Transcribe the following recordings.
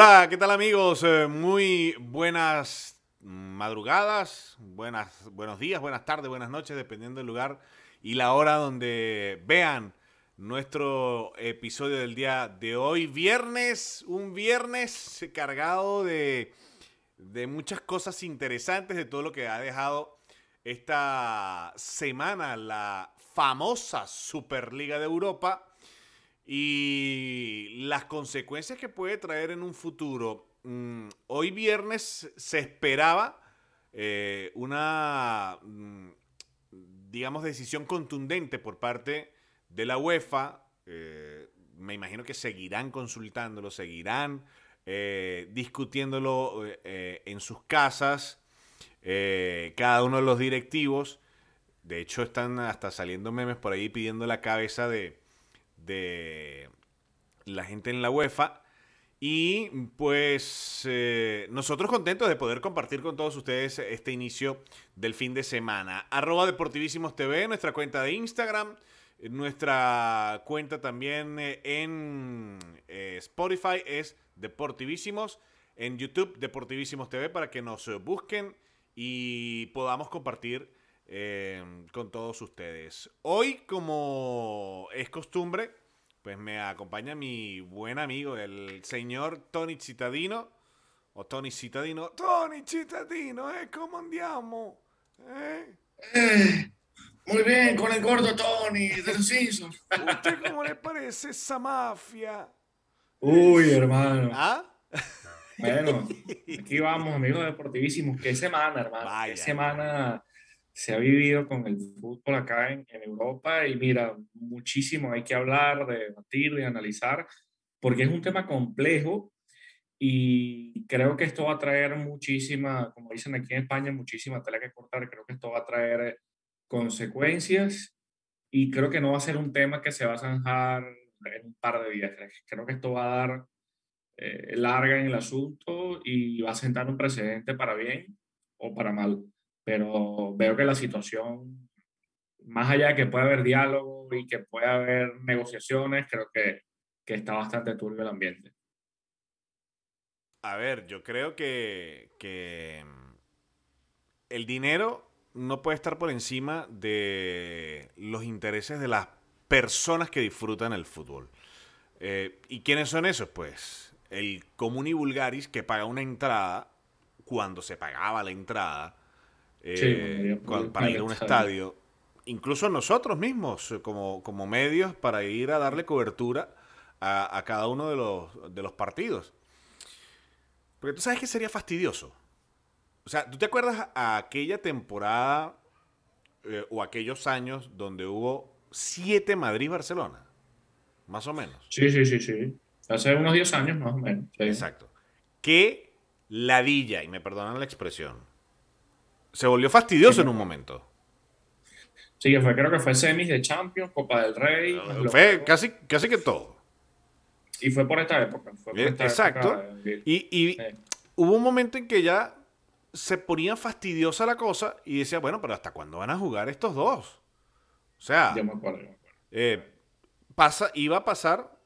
Hola, ¿qué tal amigos? Eh, muy buenas madrugadas, buenas, buenos días, buenas tardes, buenas noches, dependiendo del lugar y la hora donde vean nuestro episodio del día de hoy. Viernes, un viernes cargado de, de muchas cosas interesantes, de todo lo que ha dejado esta semana la famosa Superliga de Europa y las consecuencias que puede traer en un futuro. Mm, hoy viernes se esperaba eh, una, mm, digamos, decisión contundente por parte de la UEFA. Eh, me imagino que seguirán consultándolo, seguirán eh, discutiéndolo en sus casas, cada uno de los directivos. De hecho, están hasta saliendo memes por ahí pidiendo la cabeza de, de la gente en la UEFA. Y pues eh, nosotros contentos de poder compartir con todos ustedes este inicio del fin de semana. Arroba Deportivísimos TV, nuestra cuenta de Instagram, nuestra cuenta también eh, en eh, Spotify es Deportivísimos, en YouTube Deportivísimos TV para que nos busquen y podamos compartir con todos ustedes. Hoy, como es costumbre, pues me acompaña mi buen amigo, el señor Tony Cittadino. O Tony Cittadino. Tony Cittadino, ¿eh? ¿Cómo andiamo? ¿Eh? Eh, muy bien, con el gordo Tony de los Simpsons. ¿Usted cómo le parece esa mafia? Uy, hermano. ¿Ah? Bueno, aquí vamos, amigos deportivísimos. ¿Qué semana, hermano? ¿Qué semana? Se ha vivido con el fútbol acá en, Europa y mira, muchísimo hay que hablar, de debatir, de analizar, porque es un tema complejo y creo que esto va a traer muchísima, como dicen aquí en España, muchísima tela que cortar, creo que esto va a traer consecuencias y creo que no va a ser un tema que se va a zanjar en un par de días, creo que esto va a dar eh, larga en el asunto y va a sentar un precedente para bien o para mal pero veo que la situación, más allá de que pueda haber diálogo y que pueda haber negociaciones, creo que, que está bastante turbio el ambiente. A ver, yo creo que, que el dinero no puede estar por encima de los intereses de las personas que disfrutan el fútbol. Eh, ¿Y quiénes son esos? Pues el común y vulgaris que paga una entrada cuando se pagaba la entrada eh, para ir a un estadio. Incluso nosotros mismos, eh, como, como medios, para ir a darle cobertura a, cada uno de los, de los partidos. Porque tú sabes que sería fastidioso. O sea, ¿tú te acuerdas a aquella temporada eh, o aquellos años donde hubo siete Madrid-Barcelona? Más o menos. Sí, sí, sí, sí. Hace unos 10 años más o menos. Exacto. Qué ladilla, y me perdonan la expresión, se volvió fastidioso en un momento. Sí, fue, creo que fue semis de Champions, Copa del Rey. fue casi, casi que todo. Y fue por esta época. Exacto. y, hubo un momento en que ya se ponía fastidiosa la cosa y decía, bueno, pero ¿hasta cuándo van a jugar estos dos? O sea, ya me acuerdo, eh, pasa, iba a pasar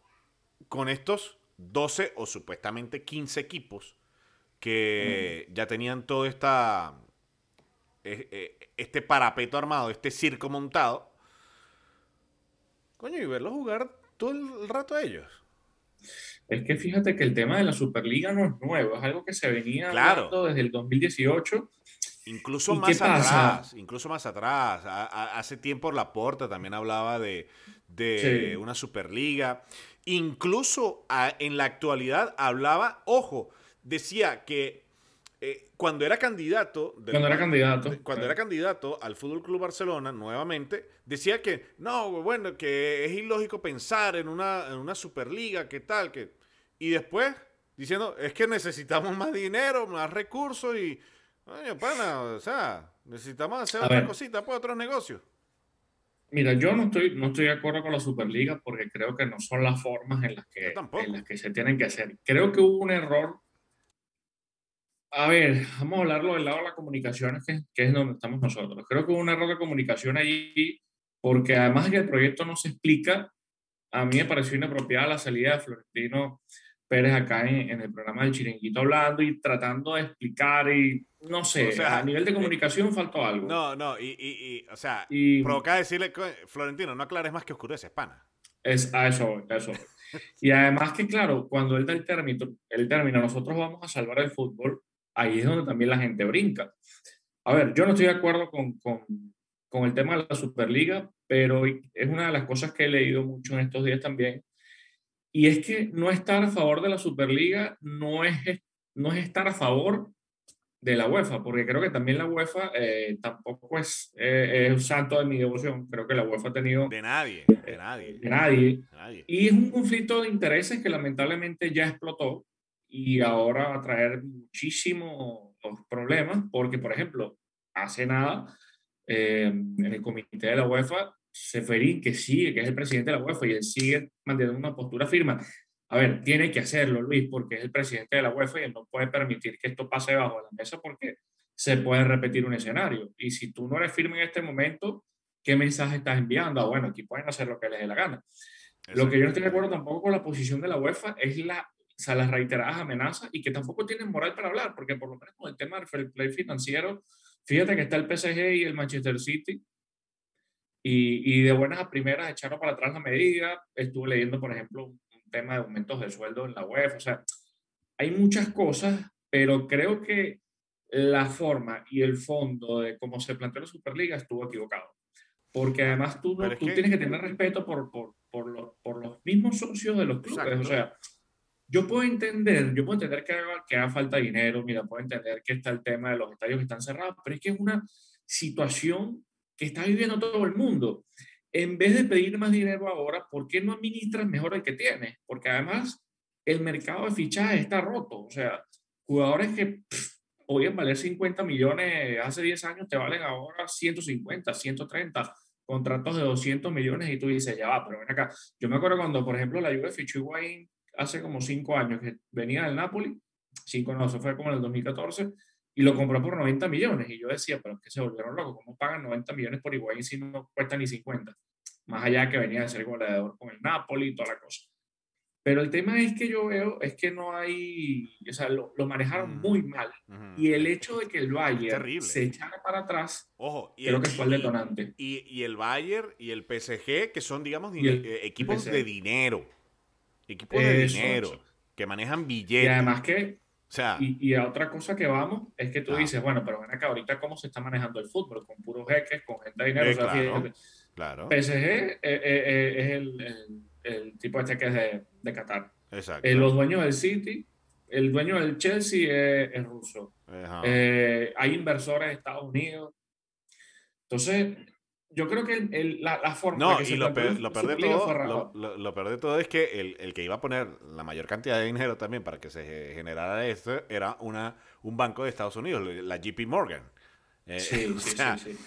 con estos 12 o supuestamente 15 equipos que ya tenían toda esta eh, este parapeto armado, este circo montado. Coño, y verlos jugar todo el rato a ellos. Es que fíjate que el tema de la Superliga no es nuevo, es algo que se venía hablando desde el 2018. Incluso más atrás, incluso más atrás. hace tiempo Laporta también hablaba de, una Superliga. Incluso en la actualidad hablaba, ojo, decía que eh, cuando era candidato. cuando era candidato. Cuando era candidato al Fútbol Club Barcelona, nuevamente, decía que no, bueno, que es ilógico pensar en una, en una Superliga, que tal, que. Y después diciendo, es que necesitamos más dinero, más recursos y, oye, pana, o sea, necesitamos hacer otra cosita para pues, otros negocios. Mira, yo no estoy, no estoy de acuerdo con la Superliga porque creo que no son las formas en las que, en las que se tienen que hacer. Creo que hubo un error. A ver, vamos a hablarlo del lado de la comunicación, que, que es donde estamos nosotros. Creo que hubo un error de comunicación allí porque además de que el proyecto no se explica, a mí me pareció inapropiada la salida de Florentino Pérez acá en, el programa del Chiringuito hablando y tratando de explicar y no sé, a nivel de eh, comunicación faltó algo. No, no, y, y, o sea, y, provoca decirle, Florentino, no aclares más que oscurece, pana. Es a eso, a eso. y además que claro, cuando él da el término, el término, nosotros vamos a salvar el fútbol, ahí es donde también la gente brinca. A ver, yo no estoy de acuerdo con, con, con el tema de la Superliga, pero es una de las cosas que he leído mucho en estos días también, y es que no estar a favor de la Superliga no es, no es estar a favor de la UEFA, porque creo que también la UEFA eh, tampoco es, eh, es, un santo de mi devoción. Creo que la UEFA ha tenido... De nadie, de nadie. De nadie. Y es un conflicto de intereses que lamentablemente ya explotó y ahora va a traer muchísimos problemas, porque, por ejemplo, hace nada, eh, en el comité de la UEFA Seferín, que sigue, que es el presidente de la UEFA, y él sigue manteniendo una postura firme. A ver, tiene que hacerlo, Luis, porque es el presidente de la UEFA y él no puede permitir que esto pase bajo la mesa porque se puede repetir un escenario. Y si tú no eres firme en este momento, ¿qué mensaje estás enviando? Ah, bueno, aquí pueden hacer lo que les dé la gana. Lo que yo no estoy de acuerdo tampoco con la posición de la UEFA es la, sea, las reiteradas amenazas y que tampoco tienen moral para hablar, porque por lo menos con el tema del fair play financiero, fíjate que está el PSG y el Manchester City y, y, de buenas a primeras echaron para atrás la medida. Estuve leyendo, por ejemplo, un, tema de aumentos de sueldo en la web. O sea, hay muchas cosas, pero creo que la forma y el fondo de cómo se planteó la Superliga estuvo equivocado. Porque además tú, tú tienes que tener respeto por, por, por, los, por los mismos socios de los clubes. O sea, yo puedo entender, yo puedo entender que haga, que haga falta dinero, mira, puedo entender que está el tema de los estadios que están cerrados, pero es que es una situación que está viviendo todo el mundo. En vez de pedir más dinero ahora, ¿por qué no administras mejor el que tienes? Porque además el mercado de fichajes está roto. O sea, jugadores que podían valer 50 millones hace 10 años te valen ahora 150, 130 contratos de 200 millones y tú dices, ya va, pero ven acá. Yo me acuerdo cuando, por ejemplo, la Juve fichó Higuaín hace como 5 años, que venía del Napoli, 5 no, eso fue como en el 2014, y lo compró por 90 millones. Y yo decía, pero es que se volvieron locos, ¿cómo pagan 90 millones por Higuaín si no cuesta ni 50? Más allá que venía de ser goleador con el Napoli y toda la cosa. Pero el tema es que yo veo es que no hay, o sea, lo, lo manejaron muy mal. Y el hecho de que el Bayern se echara para atrás, Ojo, y creo que fue el detonante. Y, y, el Bayern y el PSG, que son, digamos, eh, equipos de dinero. Equipos de dinero, que manejan billetes. Y además que y, y, a otra cosa que vamos es que tú dices, bueno, pero ven acá, ahorita cómo se está manejando el fútbol, con puros jeques, con gente de dinero. o sea, claro, PSG eh, eh, eh, es el, el, tipo este que es de, de Qatar. Exacto. los dueños del City, el dueño del Chelsea es, ruso. hay inversores de Estados Unidos. Entonces, yo creo que el, la, la, forma no, y lo, peor, lo, peor de todo, lo, lo, peor de todo es que el, el, que iba a poner la mayor cantidad de dinero también para que se generara esto era una, un banco de Estados Unidos, la JP Morgan. Eh, sí, sí, sí,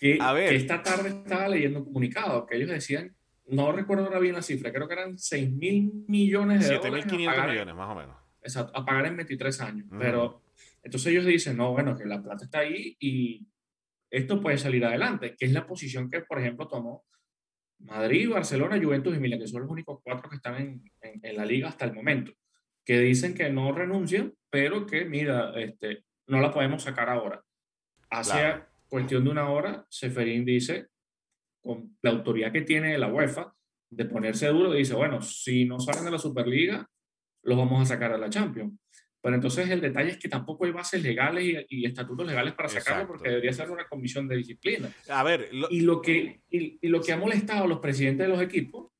sí, a ver. esta tarde estaba leyendo un comunicado que ellos decían, no recuerdo ahora bien la cifra, creo que eran 6 mil millones de 7, dólares. 7.500 millones, más o menos. Exacto, a pagar en 23 años. Pero entonces ellos dicen, no, bueno, que la plata está ahí y esto puede salir adelante, que es la posición que, por ejemplo, tomó Madrid, Barcelona, Juventus y Milan, que son los únicos cuatro que están en, en, la liga hasta el momento, que dicen que no renuncian, pero que, mira, este, no la podemos sacar ahora. Hace cuestión de una hora, Seferín dice, con la autoridad que tiene la UEFA, de ponerse duro, dice, bueno, si no salen de la Superliga, los vamos a sacar a la Champions. Pero entonces el detalle es que tampoco hay bases legales y, estatutos legales para sacarlo porque debería ser una comisión de disciplina. A ver, y, lo que, y, lo que ha molestado a los presidentes de los equipos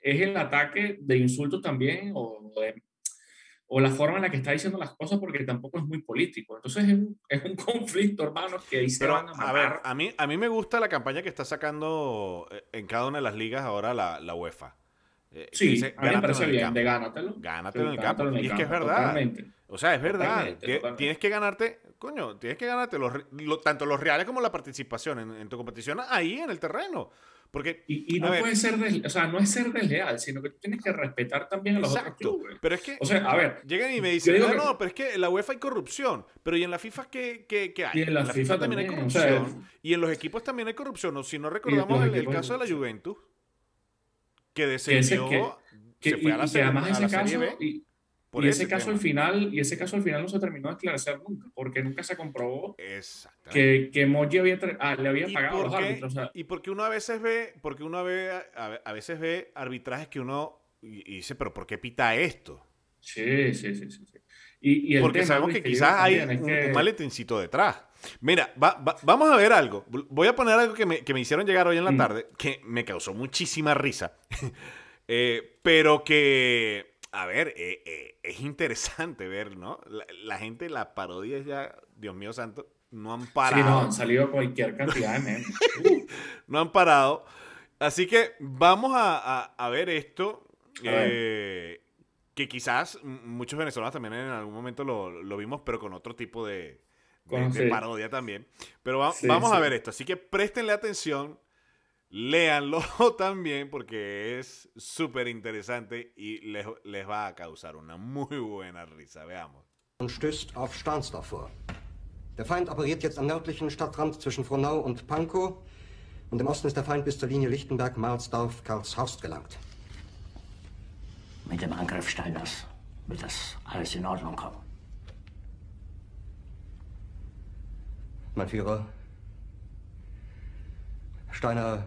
es el ataque de insultos también o, o la forma en la que está diciendo las cosas porque tampoco es muy político. Entonces es un, es un conflicto, hermano, que ahí se van a matar. A ver, a mí, a mí me gusta la campaña que está sacando eh, en cada una de las ligas ahora la, la UEFA. Eh, sí, a mí me parece bien, de gánatelo. Gánatelo en el campo. y es que es verdad. O sea, es verdad. Tienes que ganarte, coño, tienes que ganarte los, tanto los reales como la participación en, tu competición ahí en el terreno. Porque, y, no puede ser, o sea, no es ser desleal, sino que tienes que respetar también a los otros clubes. Pero es que, o sea, a ver, llegan y me dicen, no, no, pero es que en la UEFA hay corrupción, pero ¿y en la FIFA qué, qué, hay? Y en la, FIFA, también hay corrupción. y en los equipos también hay corrupción. O si no recordamos el, caso de la Juventus, que descendió, que, se fue a la, y, además ese caso, y, y ese caso al final y ese caso al final no se terminó de esclarecer nunca porque nunca se comprobó que, que Moji había ah, le había pagado a los árbitros y porque uno a veces ve porque uno ve a, veces ve arbitrajes que uno y, dice pero por qué pita esto sí sí sí sí, Y, porque sabemos que, quizás hay un, que... un detrás Mira, vamos a ver algo. Voy a poner algo que me, que me hicieron llegar hoy en la mm. tarde, que me causó muchísima risa, eh, pero que a ver, eh, eh, es interesante ver, ¿no? La, gente, la parodia ya, Dios mío santo, no han parado. Sí, no, han salido cualquier cantidad de memes. no han parado. Así que vamos a, ver esto. Eh, que quizás muchos venezolanos también en algún momento lo, vimos, pero con otro tipo de, parodia también. Pero vamos a ver esto. Así que préstenle atención Léanlo también porque es súper interesante y les, les, va a causar una muy buena risa. Veamos. Und stößt auf Stahnsdorf vor. Der Feind operiert jetzt am nördlichen Stadtrand zwischen Frohnau und Pankow und im Osten ist der Feind bis zur Linie Lichtenberg, Karlshorst gelangt. Mit dem Angriff Steiners wird das alles in Ordnung kommen. Mein Führer, Steiner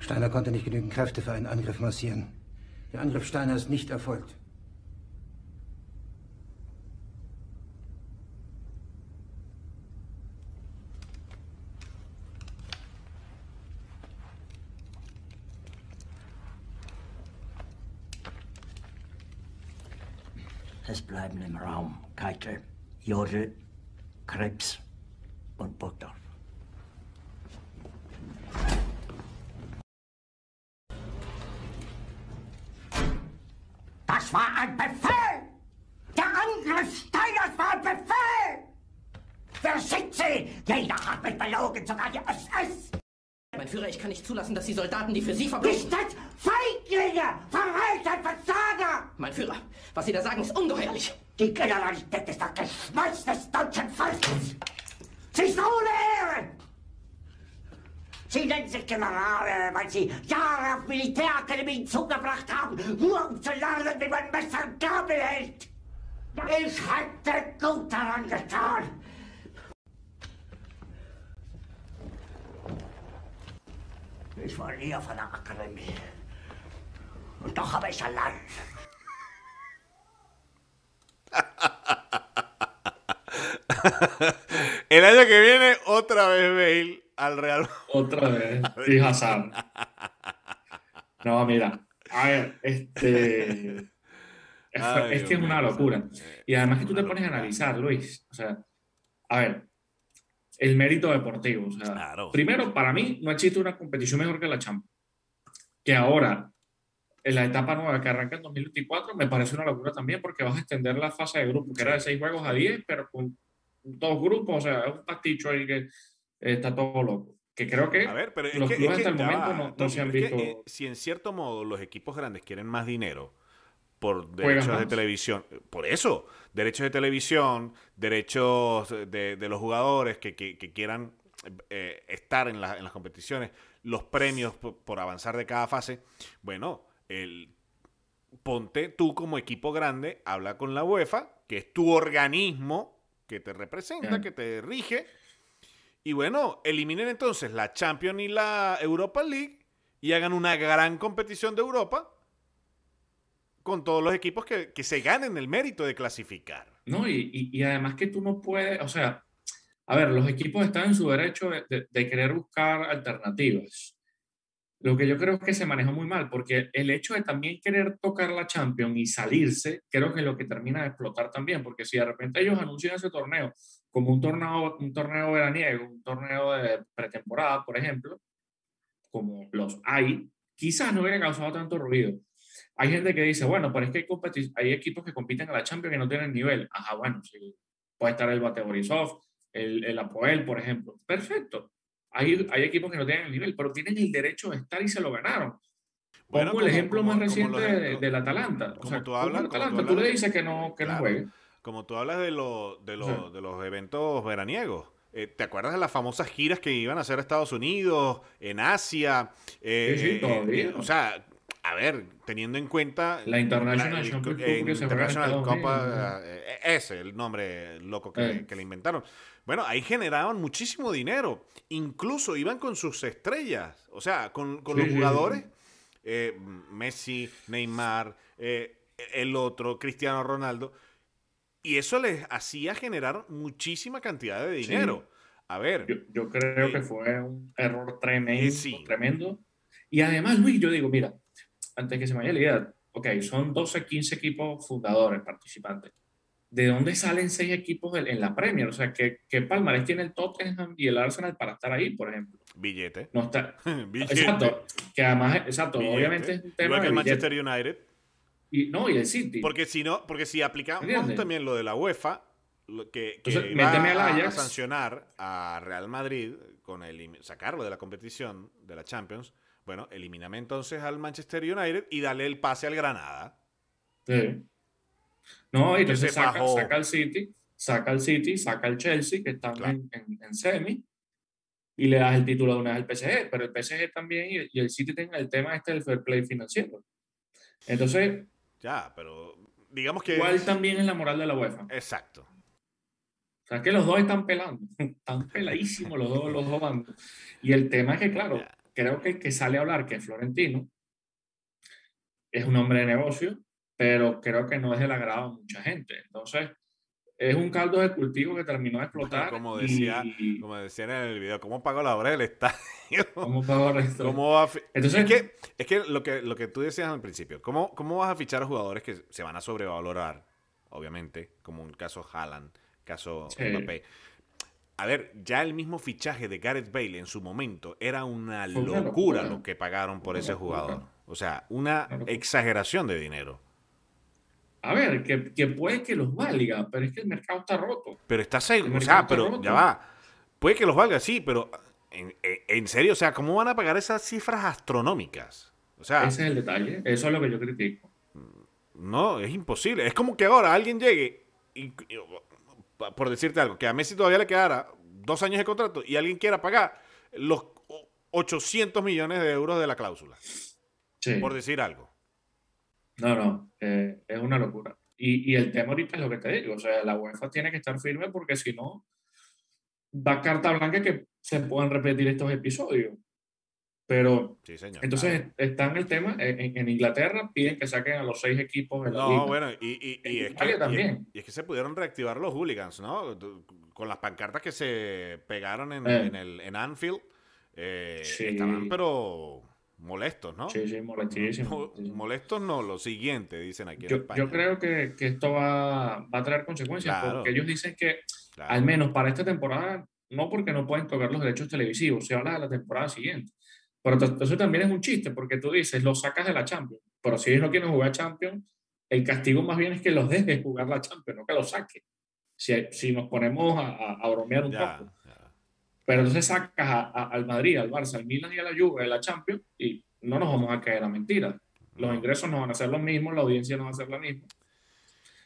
Steiner konnte nicht genügend Kräfte für einen Angriff massieren. Der Angriff Steiner ist nicht erfolgt. Es bleiben im Raum Keitel, Jodl, Krebs und Burgdorf. Das war ein Befehl! Der Angriff Steiners war ein Befehl! Wer sind Sie? Jeder hat mich belogen, sogar die SS! Mein Führer, ich kann nicht zulassen, dass die Soldaten, die für Sie verbringen... Nicht Feiglinge! Verreiter, Versager! Mein Führer, was Sie da sagen, ist ungeheuerlich. Die Generalität ist das Geschmeiß des deutschen Volkes! Sie ist ohne Ehre! Sie nennen sich Generale, weil Sie Jahre auf Militärakademien zugebracht haben, nur um zu lernen, wie man Messer und Gabel hält. Ich hätte gut daran getan. Ich war nie auf einer Akademie. Und doch habe ich allein. El año que viene, otra vez Bale al Real. Otra vez. Hassan. No, mira. A ver, este. es, que es una locura. Y además que tú te pones a analizar, Luis. O sea, a ver, el mérito deportivo. O sea, primero, para mí no existe una competición mejor que la Champions. Que ahora, en la etapa nueva que arranca en 2024, me parece una locura también porque vas a extender la fase de grupo, que era de seis juegos a 10, pero con dos grupos. O sea, es un pasticho ahí que está todo loco. Que creo que a ver, pero los clubes hasta el momento no, se han visto. Eh, si en cierto modo los equipos grandes quieren más dinero por derechos de televisión, por eso, derechos de televisión, derechos de, de los jugadores que, que, quieran eh, estar en, en, las competiciones, los premios por, avanzar de cada fase, bueno, el, ponte tú como equipo grande, habla con la UEFA, que es tu organismo que te representa, que te rige y bueno, eliminen entonces la Champions y la Europa League y hagan una gran competición de Europa con todos los equipos que, se ganen el mérito de clasificar. No, y, además que tú no puedes, o sea, a ver, los equipos están en su derecho de, querer buscar alternativas. Lo que yo creo es que se maneja muy mal, porque el hecho de también querer tocar la Champions y salirse, creo que es lo que termina de explotar también, porque si de repente ellos anuncian ese torneo como un torneo, un torneo veraniego, un torneo de pretemporada, por ejemplo, como los hay, quizás no hubiera causado tanto ruido. Hay gente que dice, bueno, pero es que hay, equipos que compiten a la Champions que no tienen nivel. Ajá, bueno, sí. Puede estar el Bate Borisov, el, el Apoel, por ejemplo. Perfecto. Hay, hay equipos que no tienen el nivel, pero tienen el derecho de estar y se lo ganaron. Bueno, Pongo el ejemplo más reciente del Atalanta. Como tú hablas, Atalanta, tú, le dices que no, que no juegue. Como tú hablas de, de, de los eventos veraniegos. Eh, ¿Te acuerdas de las famosas giras que iban a hacer a Estados Unidos, en Asia? Eh, sí, sí, eh, todavía. o sea, a ver, teniendo en cuenta... La International International Copa, ese, el nombre loco que, que, le inventaron. Bueno, ahí generaban muchísimo dinero. Incluso iban con sus estrellas, o sea, con, con los jugadores. Messi, Neymar, el otro, Cristiano Ronaldo y eso les hacía generar muchísima cantidad de dinero. A ver. Yo, creo eh, que fue un error tremendo, tremendo. Y además, Luis, yo digo, mira, antes que se me vaya la idea, ok, son 12, 15 equipos fundadores, participantes. ¿De dónde salen seis equipos en la Premier? O sea, ¿qué, qué palmarés tiene el Tottenham y el Arsenal para estar ahí, por ejemplo? Billete. No está. Exacto. Que además, exacto, obviamente es un tema. Igual que el Manchester United. Y, no, y el City. Porque si no, porque si aplicamos también lo de la UEFA, que, que va a, sancionar a Real Madrid con el, sacarlo de la competición de la Champions, bueno, elimíname entonces al Manchester United y dale el pase al Granada. Sí. No, y entonces saca, saca, al City, saca al City, saca al Chelsea, que están en, semi, y le das el título de una vez al PSG, pero el PSG también y, y el City tienen el tema este del fair play financiero. Entonces, ya, pero digamos que... Igual también es la moral de la UEFA. Exacto. O sea, que los dos están pelando. Están peladísimos los dos, los dos bandos. Y el tema es que, claro, creo que el que sale a hablar, que es Florentino, es un hombre de negocio, pero creo que no es del agrado de mucha gente. Entonces, es un caldo de cultivo que terminó de explotar. como decía, como decía en el video, ¿cómo pagó la obra del estadio? ¿Cómo pagó el resto? Entonces, es que, es que, lo que lo que tú decías al principio, ¿cómo, ¿cómo vas a fichar a jugadores que se van a sobrevalorar? Obviamente, como un caso Haaland, caso Mbappé. A ver, ya el mismo fichaje de Gareth Bale en su momento era una locura, lo que pagaron por ese jugador. O sea, una exageración de dinero. A ver, que, que, puede que los valga, pero es que el mercado está roto. Pero está seguro, o sea, pero ya va. Puede que los valga, sí, pero en, en, serio, o sea, ¿cómo van a pagar esas cifras astronómicas? O sea, ese es el detalle, eso es lo que yo critico. No, es imposible. Es como que ahora alguien llegue y, por decirte algo, que a Messi todavía le quedara dos años de contrato y alguien quiera pagar los 800 millones de euros de la cláusula. Sí. Por decir algo. No, no, eh, es una locura. Y, y, el tema ahorita es lo que te digo, o sea, la UEFA tiene que estar firme porque si no, da carta blanca que se puedan repetir estos episodios. Pero sí, señor, entonces está en el tema, en, Inglaterra piden que saquen a los seis equipos la No, bueno, y, y, y es que, también. y, es que se pudieron reactivar los hooligans, ¿no? Con las pancartas que se pegaron en, eh. en el, en Anfield. Eh, estaban, pero molestos, ¿no? Sí, sí, molestísimos. Molestos no, lo siguiente, dicen aquí yo, Yo creo que, que esto va, va, a traer consecuencias, porque ellos dicen que, al menos para esta temporada, no porque no pueden tocar los derechos televisivos, se habla de la temporada siguiente. Pero entonces también es un chiste, porque tú dices, los sacas de la Champions, pero si ellos no quieren jugar Champions, el castigo más bien es que los dejes jugar la Champions, no que los saques. Si, si nos ponemos a, a, bromear un poco. Pero entonces sacas al Madrid, al Barça, al Milan y a la Juve de la Champions y no nos vamos a caer a mentiras. Los ingresos no van a ser los mismos, la audiencia no va a ser la misma.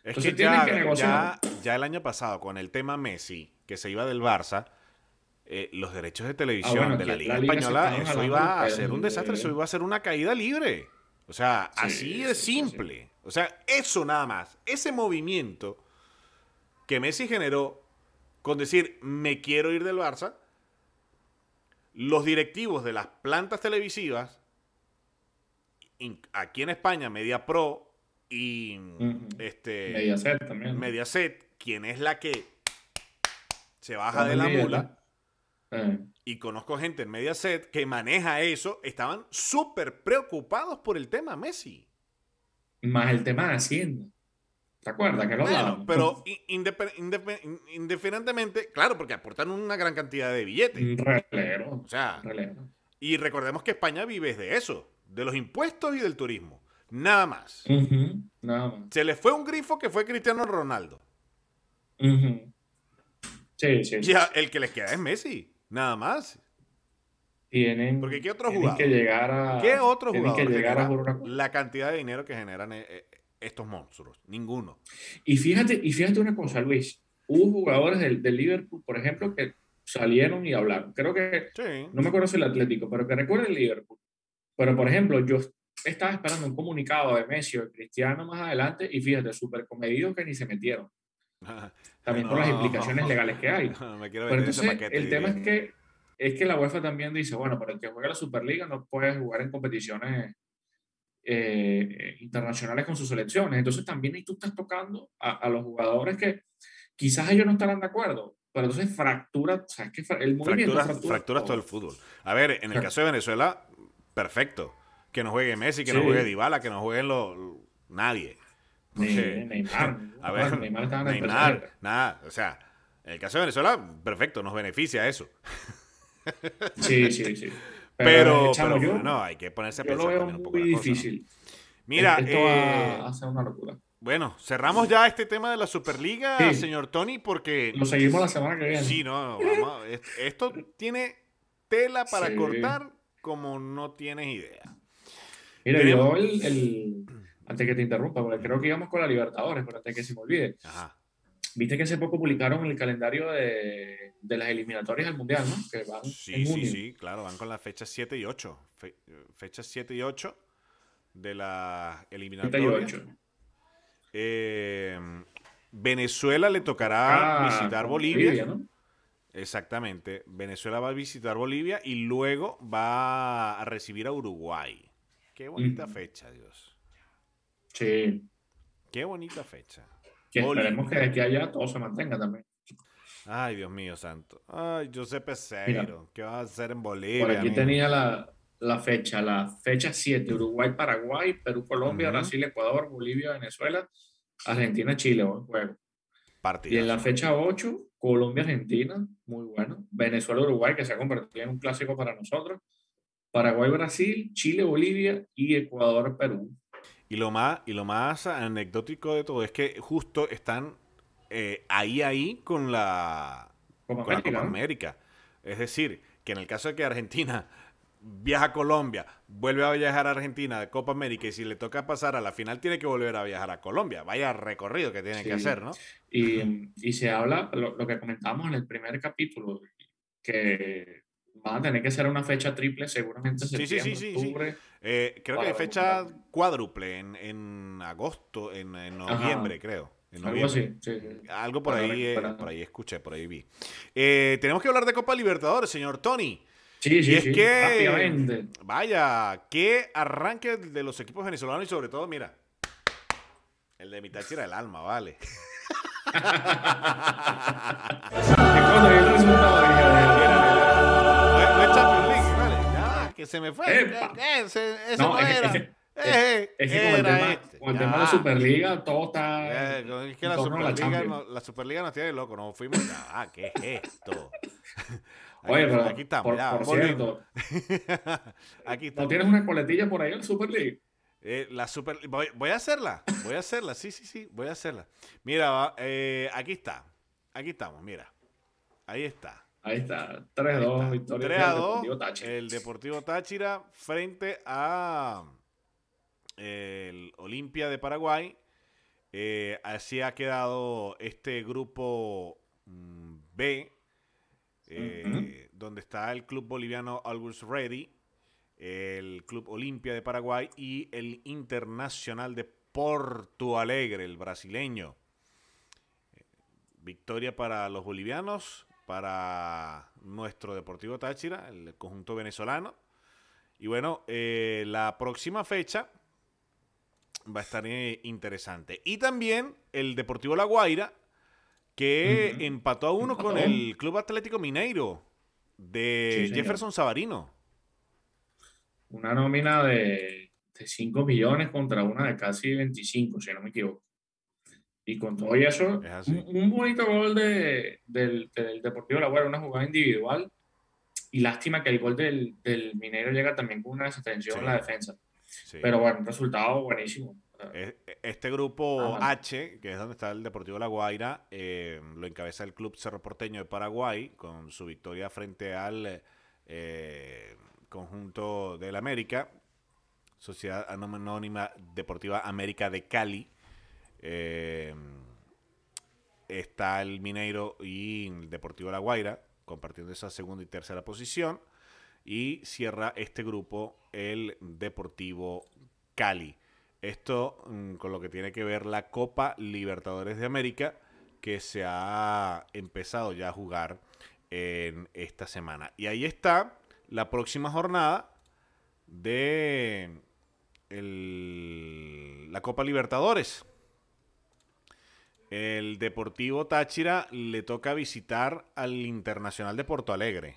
Es que, ya, que ya, ya, el año pasado, con el tema Messi, que se iba del Barça, eh, los derechos de televisión ah, de la Liga, Española, eso iba a ser un desastre, eso iba a ser una caída libre. O sea, así de simple. O sea, eso nada más. Ese movimiento que Messi generó con decir, me quiero ir del Barça, los directivos de las plantas televisivas, aquí en España, Media Pro y este, Mediaset también. Mediaset, quien es la que se baja de la mula. Eh. Y conozco gente en Mediaset que maneja eso, estaban súper preocupados por el tema Messi. Más el tema de Hacienda. ¿Te acuerdas? Que bueno, pero indiferentemente, claro, porque aportan una gran cantidad de billetes. Relero. O sea, y recordemos que España vive de eso, de los impuestos y del turismo. Nada más. Nada más. Se le fue un grifo que fue Cristiano Ronaldo. Sí, sí. Ya, el que les queda es Messi. Nada más. Tienen, Porque ¿qué otro jugador? que llegar a, ¿Qué otro jugador que llegar a la cantidad de dinero que generan eh, eh, estos monstruos? Ninguno. Y fíjate, y fíjate una cosa, Luis. Hubo jugadores del, del Liverpool, por ejemplo, que salieron y hablaron. Creo que, no me acuerdo si el Atlético, pero que recuerda el Liverpool. Pero, por ejemplo, yo estaba esperando un comunicado de Messi o de Cristiano más adelante y fíjate, súper comedidos que ni se metieron. También por las implicaciones legales que hay. pero entonces, el tema es que, es que la UEFA también dice, bueno, para el que juega la Superliga no puede jugar en competiciones eh, internacionales con sus selecciones. Entonces también ahí tú estás tocando a, a los jugadores que quizás ellos no estarán de acuerdo, pero entonces fractura, o sea, es que el movimiento fractura, todo. el fútbol. A ver, en el caso de Venezuela, perfecto. Que no juegue Messi, que no juegue Dybala, que no jueguen los nadie. Neymar. A ver, Neymar, Neymar nada. O sea, en el caso de Venezuela, perfecto, nos beneficia eso. Sí, sí, sí. Pero, pero, no, hay que ponerse a pensar un poco. Muy difícil. Mira, esto eh, va a ser una locura. Bueno, cerramos ya este tema de la Superliga, señor Tony, porque... Lo seguimos la semana que viene. Sí, no, vamos, esto tiene tela para cortar como no tienes idea. Mira, yo el, Antes que te interrumpa, porque creo que íbamos con la Libertadores, pero antes que se me olvide. Ajá. Viste que hace poco publicaron el calendario de, las eliminatorias al Mundial, ¿no? Que van sí, sí, sí, claro, van con las fechas 7 y 8. fechas 7 y 8 de la eliminatoria. 7 y 8. Eh, Venezuela le tocará ah, visitar Bolivia. Exactamente. Venezuela va a visitar Bolivia y luego va a recibir a Uruguay. Qué bonita fecha, Dios. Sí. Qué bonita fecha. Que esperemos que de aquí allá todo se mantenga también. Ay, Dios mío, santo. Ay, José Peseiro. ¿Qué va a hacer en Bolivia? Por aquí tenía la, la, fecha. La fecha 7, Uruguay, Paraguay, Perú, Colombia, Brasil, Ecuador, Bolivia, Venezuela, Argentina, Chile, juego. Y en la fecha 8, Colombia, Argentina, muy bueno. Venezuela, Uruguay, que se ha convertido en un clásico para nosotros. Paraguay, Brasil, Chile, Bolivia y Ecuador, Perú. Y lo más, y lo más anecdótico de todo es que justo están eh, ahí, ahí con la, Copa América. Es decir, que en el caso de que Argentina viaja a Colombia, vuelve a viajar a Argentina de Copa América y si le toca pasar a la final tiene que volver a viajar a Colombia. Vaya recorrido que tiene que hacer, ¿no? Y, y se habla, lo, que comentamos en el primer capítulo, que van a tener que ser una fecha triple seguramente sí, sí, sí, sí, eh, creo que hay fecha cuádruple en, en agosto, en, noviembre, creo. Algo así, Algo por ahí, eh, por ahí escuché, por ahí vi. Eh, tenemos que hablar de Copa Libertadores, señor Tony. Sí, sí, y es que, vaya, qué arranque de los equipos venezolanos y sobre todo, mira, el de mitad era el alma, vale. no que se me fue. Ese, ese no, era. Es, es, que con el tema, este. con el tema de la Superliga, todo está. Eh, es que la Superliga, no, la Superliga nos tiene loco. Nos fuimos. Ah, ¿qué es esto? Oye, pero aquí estamos, por, cierto, aquí ¿no tienes una coletilla por ahí en la Super League? Eh, la Super voy, voy, a hacerla, voy a hacerla, sí, sí, sí, voy a hacerla. Mira, eh, aquí está, aquí estamos, mira, ahí está. Ahí está, 3-2, victoria 3 a 2, Deportivo Táchira. El Deportivo Táchira frente a el Olimpia de Paraguay. Eh, así ha quedado este grupo mm, B eh, donde está el club boliviano Always Ready, el club Olimpia de Paraguay y el Internacional de Porto Alegre, el brasileño. Victoria para los bolivianos, para nuestro Deportivo Táchira, el conjunto venezolano. Y bueno, eh, la próxima fecha va a estar eh, interesante. Y también el Deportivo La Guaira, que empató a uno con el Club Atlético Mineiro de Jefferson Savarino. Una nómina de, 5 millones contra una de casi 25, si no me equivoco. Y con todo eso, un, bonito gol de, del, Deportivo La Guardia, una jugada individual. Y lástima que el gol del, del Mineiro llega también con una desatención en la defensa. Pero bueno, un resultado buenísimo. Este grupo H, que es donde está el Deportivo La Guaira, eh, lo encabeza el Club Cerro Porteño de Paraguay con su victoria frente al eh, conjunto del América, Sociedad Anónima Deportiva América de Cali. Eh, está el Mineiro y el Deportivo La Guaira compartiendo esa segunda y tercera posición. Y cierra este grupo el Deportivo Cali. Esto mm, con lo que tiene que ver la Copa Libertadores de América que se ha empezado ya a jugar en esta semana. Y ahí está la próxima jornada de la Copa Libertadores. El Deportivo Táchira le toca visitar al Internacional de Porto Alegre.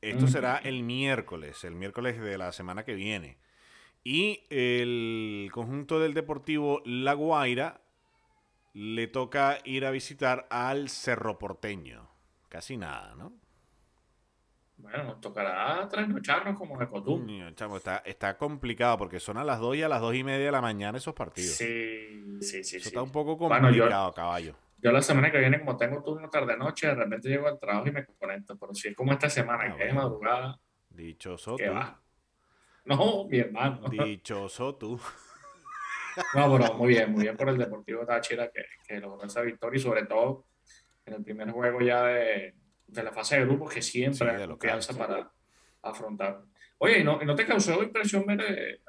Esto será el miércoles, el miércoles de la semana que viene. Y el conjunto del Deportivo La Guaira le toca ir a visitar al Cerro Porteño. Casi nada, ¿no? Bueno, nos tocará trasnocharnos como de costumbre. Chamo, está, está complicado porque son a las 2 y a las 2 y media de la mañana esos partidos. Sí, sí, sí. Eso está un poco complicado, caballo. Yo la semana que viene, como tengo turno tarde-noche, de repente llego al trabajo y me conecto. Pero si es como esta semana, ah, que es madrugada. Dichoso tú. No, mi hermano. Dichoso tú. No, pero muy bien, muy bien por el Deportivo Táchira que, que logró esa victoria y sobre todo en el primer juego ya de, de la fase de grupos que siempre sí, confianza para afrontar. Oye, ¿no, ¿no te causó impresión ver eh,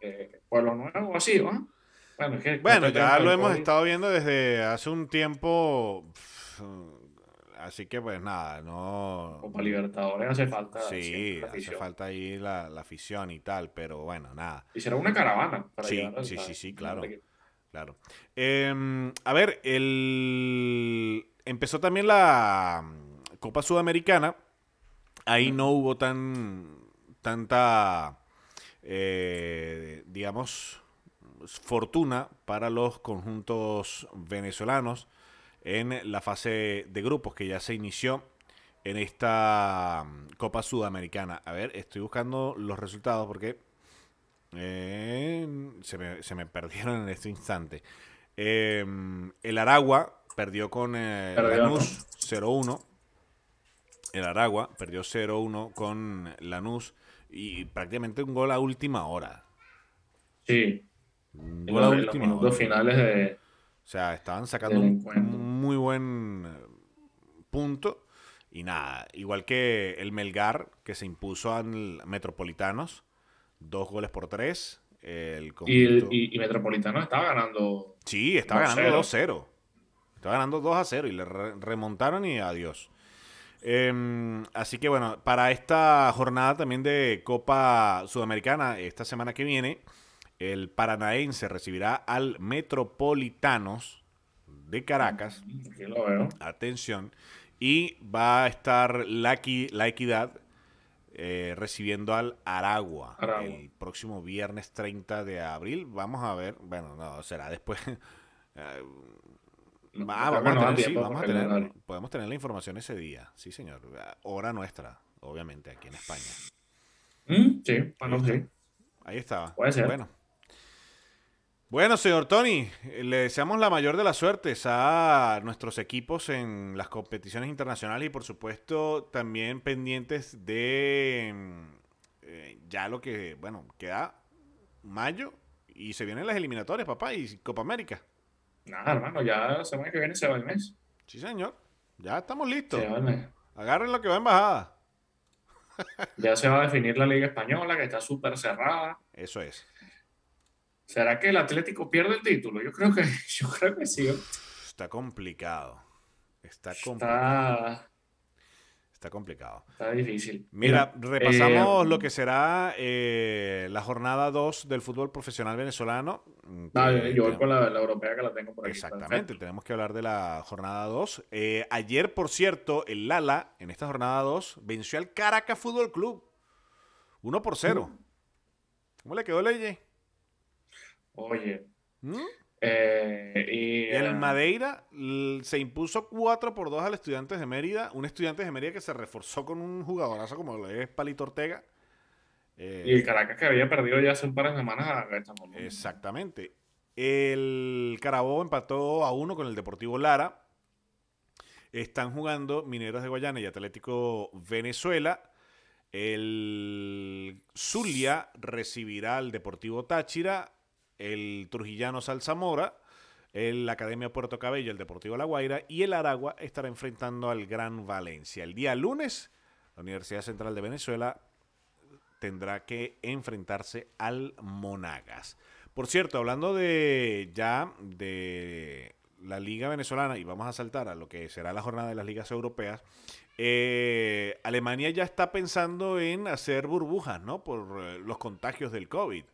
eh, Pueblo Nuevo así, ¿no? Bueno, es que bueno ya lo hemos estado viendo desde hace un tiempo. Así que pues nada, no... Como Libertadores hace falta... Sí, hace falta ahí la, la, afición y tal, pero bueno, nada. Y será una caravana para Sí, sí, sí, sí, claro. Claro. Eh, a ver, el... empezó también la Copa Sudamericana, ahí no hubo tan tanta, eh, digamos, fortuna para los conjuntos venezolanos en la fase de grupos que ya se inició en esta mm, Copa Sudamericana. A ver, estoy buscando los resultados porque eh, se, me, perdieron en este instante. Em, el Aragua perdió con eh, Lanús 0-1. El Aragua perdió 0-1 con Lanús y prácticamente un gol a última hora. Sí. Un gol a última hora. finales de. O sea, estaban sacando un muy buen eh, punto. Y nada, igual que el Melgar, que se impuso al Metropolitanos, dos goles por tres. El y, y, Metropolitano estaba ganando. Sí, estaba ganando 2-0. Estaba ganando 2 0 y le remontaron y adiós. Em, así que bueno, para esta jornada también de Copa Sudamericana, esta semana que viene, el Paranaense recibirá al Metropolitanos de Caracas. Atención. Y va a estar la, la Equidad eh, recibiendo al Aragua, el próximo viernes 30 de abril. Vamos a ver, bueno, no, será después. Eh, vamos, a tener, podemos tener la información ese día, sí señor, hora nuestra, obviamente, aquí en España. Mm, sí, bueno, sí. Ahí estaba. Puede ser. Bueno. Bueno, señor Tony, le deseamos la mayor de las suertes a nuestros equipos en las competiciones internacionales y por supuesto también pendientes de eh, ya lo que, bueno, queda mayo y se vienen las eliminatorias, papá, y Copa América. Nada, hermano, ya la semana que viene se va el mes. Sí, señor. Ya estamos listos. Agarren lo que va en bajada. ya se va a definir la Liga Española, que está súper cerrada. Eso es. ¿Será que el Atlético pierde el título? Yo creo que, yo creo que sí. Está complicado. Está complicado. Está complicado. Está difícil. Mira, repasamos eh, lo que será eh, la jornada 2 del fútbol profesional venezolano. Ah, yo voy con la, europea que la tengo por aquí. Exactamente, tenemos que hablar de la jornada 2. Eh, ayer, por cierto, el Lala, en esta jornada 2, venció al Caracas Fútbol Club. 1 por 0. Mm. ¿Cómo le quedó Leye? Oye, ¿Mm? Eh, y, el eh, Madeira se impuso 4 por 2 al Estudiantes de Mérida. Un Estudiantes de Mérida que se reforzó con un jugadorazo como lo es Palito Ortega. y el Caracas que había perdido ya hace un par de semanas a Exactamente. El Carabobo empató a uno con el Deportivo Lara. Están jugando Mineros de Guayana y Atlético Venezuela. El Zulia recibirá al Deportivo Táchira. El Trujillano Salzamora. El Academia Puerto Cabello, el Deportivo La Guaira. Y el Aragua estará enfrentando al Gran Valencia. El día lunes, la Universidad Central de Venezuela tendrá que enfrentarse al Monagas. Por cierto, hablando de ya de la Liga Venezolana, y vamos a saltar a lo que será la jornada de las ligas europeas, eh, Alemania ya está pensando en hacer burbujas, ¿no? Por eh, los contagios del COVID.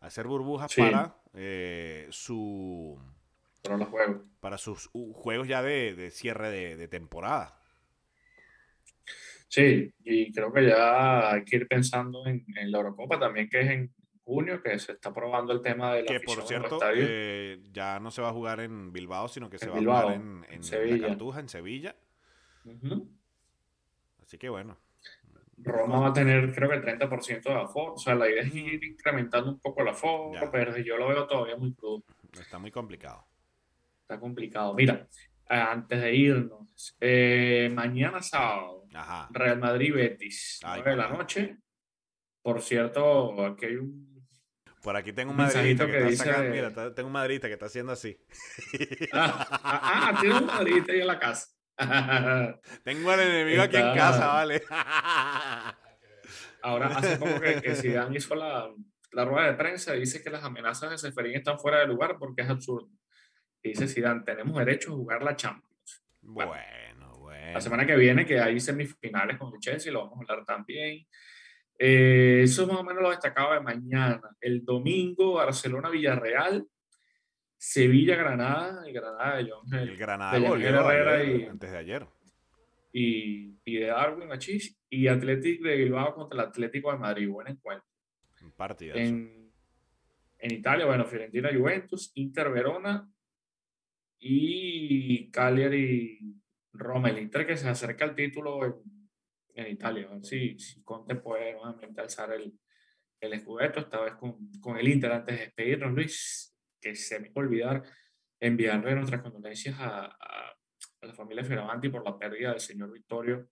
Hacer burbujas para eh, su... Para los juegos. Para sus juegos ya de, cierre de temporada. Sí, y creo que ya hay que ir pensando en, la Eurocopa también, que es en junio, que se está probando el tema de la Que por cierto, eh, ya no se va a jugar en Bilbao, sino que se va a jugar en, en, Sevilla. Cartuja, en Sevilla. Así que bueno. Roma va a tener creo que el 30% de aforo. O sea, la idea es ir incrementando un poco la aforo, pero yo lo veo todavía muy crudo. Está muy complicado. Está complicado. Mira, antes de irnos, eh, mañana sábado, Real Madrid Betis, 9 de la noche. Por cierto, aquí hay un. Por aquí tengo un madridista que, está sacando. Mira, tengo un madridista que está haciendo así. Ah, ah, ah tiene un madridista ahí en la casa. tengo al enemigo aquí en casa, vale. Ahora, hace poco que, que Zidane hizo la, la rueda de prensa, dice que las amenazas de Seferín están fuera de lugar porque es absurdo dice Zidane, tenemos derecho a jugar la Champions. Bueno, bueno. La semana que viene, que hay semifinales con el Chelsea, lo vamos a hablar también. Eh, eso es más o menos lo destacado de mañana. El domingo, Barcelona-Villarreal, Sevilla-Granada, el Granada de John El Granada de y, antes de ayer. Y, y de Darwin Achis y Atlético de Bilbao contra el Atlético de Madrid. Buen encuentro. Un partido. En, en Italia, bueno, Fiorentina Juventus, Inter Verona y Cagliari Roma, el Inter que se acerca al título en, en Italia. A si, Conte puede nuevamente alzar el, el escudeto, esta vez con, con, el Inter. Antes de despedirnos, Luis, que se me olvidar enviarle nuestras condolencias a, a, la familia Fioravanti por la pérdida del señor Vittorio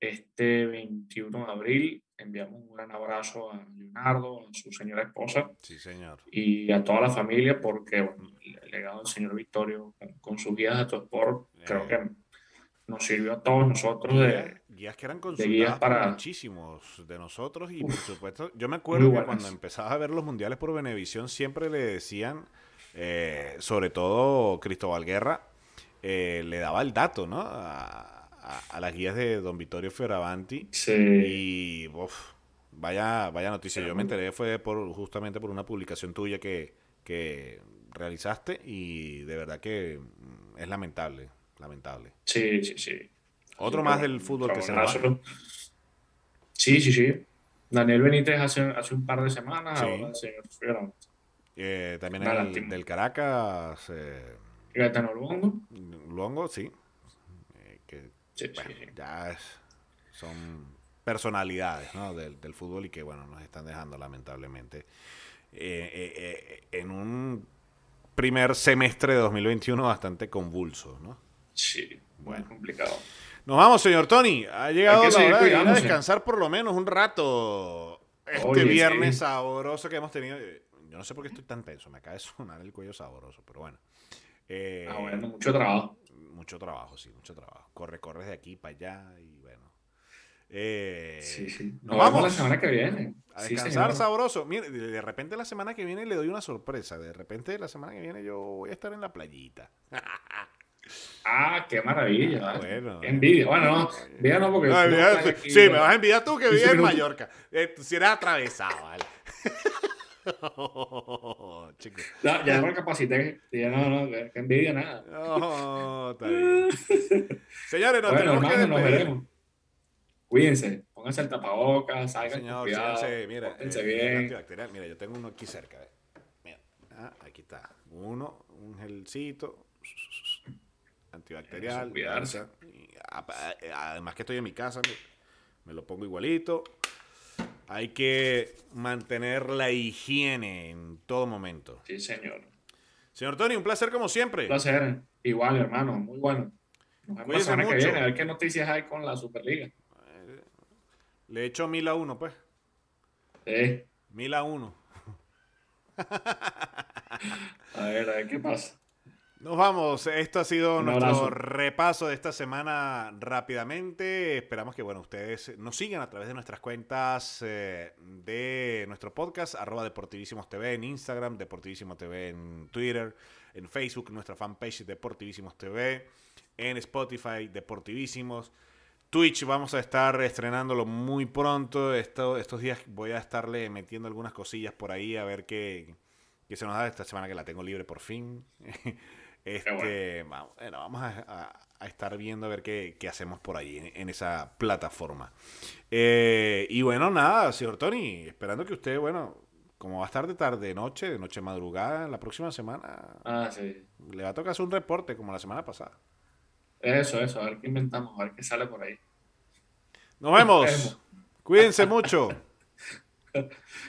este 21 de abril. Enviamos un gran abrazo a Leonardo, a su señora esposa. Sí, señor. Y a toda la familia, porque el legado del señor Victorio con, sus guías de Autosport, creo que nos sirvió a todos nosotros de guías que eran consultadas para muchísimos de nosotros y por supuesto yo me acuerdo que cuando empezaba a ver los mundiales por Venevisión siempre le decían eh, sobre todo Cristóbal Guerra eh, le daba el dato no a, las guías de don Vittorio Fioravanti. Sí. Y vaya, vaya noticia. Yo me enteré fue por justamente por una publicación tuya que, que realizaste y de verdad que mm, es lamentable, lamentable. Sí, sí, sí. Otro más del fútbol que se va. Sí, sí, sí. Daniel Benítez hace, hace un par de semanas, eh, también el del Caracas. Eh, Luongo. Luongo, sí ya son personalidades del, fútbol y que bueno nos están dejando lamentablemente eh, eh, eh, en un primer semestre de 2021 bastante convulso, ¿no? Sí, bueno. complicado. Nos vamos, señor Tony. Ha llegado la hora de ir a descansar por lo menos un rato. Este viernes sabroso que hemos tenido. Yo no sé por qué estoy tan tenso. Me acaba de sonar el cuello sabroso, pero bueno. ah, bueno, mucho trabajo mucho trabajo, sí, mucho trabajo. Corre, corre de aquí para allá y bueno. Eh, sí, sí. Nos, vamos la semana que viene. A descansar sabroso. Mire, de repente la semana que viene le doy una sorpresa. De repente la semana que viene yo voy a estar en la playita. Ah, qué maravilla. Ah, bueno. envidia. Bueno, no, envidia no porque. sí, me vas a envidiar tú que vives en Mallorca. Eh, si eres atravesado, ¿vale? ya ya me capacité. Ya no, no, que envidia nada. No, está bien. Señores, nos bueno, tenemos que nos veremos. Cuídense, pónganse el tapabocas, salgan Señor, con cuidado, mira, eh, bien. Mira, yo tengo uno aquí cerca. Mira, ah, aquí está. Uno, un gelcito antibacterial. cuidarse. además que estoy en mi casa, me, me lo pongo igualito. hay que mantener la higiene en todo momento. Sí, señor. Señor Tony, un placer como siempre. Un placer. Igual, hermano. Muy bueno. Nos vemos la semana que viene. A ver qué noticias hay con la Superliga. Eh, le echo mil a uno, pues. Sí. Mil a uno. a ver, a ver qué pasa. Nos vamos. Esto ha sido nuestro repaso de esta semana rápidamente. Esperamos que bueno, ustedes nos sigan a través de nuestras cuentas eh, de nuestro podcast, arroba Deportivísimos TV en Instagram, Deportivísimos TV en Twitter, en Facebook, nuestra fanpage Deportivísimos TV, en Spotify, Deportivísimos. Twitch vamos a estar estrenándolo muy pronto. estos días voy a estarle metiendo algunas cosillas por ahí a ver qué, se nos da esta semana que la tengo libre por fin. este, bueno. vamos, a, estar viendo a ver qué, hacemos por ahí en, esa plataforma. Eh, y bueno, nada, señor Tony, esperando que usted, bueno, como va a estar de tarde, noche, de noche madrugada, la próxima semana. Ah, sí. Le va a tocar hacer un reporte como la semana pasada. Eso, eso, a ver qué inventamos, a ver qué sale por ahí. Nos vemos. Cuídense mucho.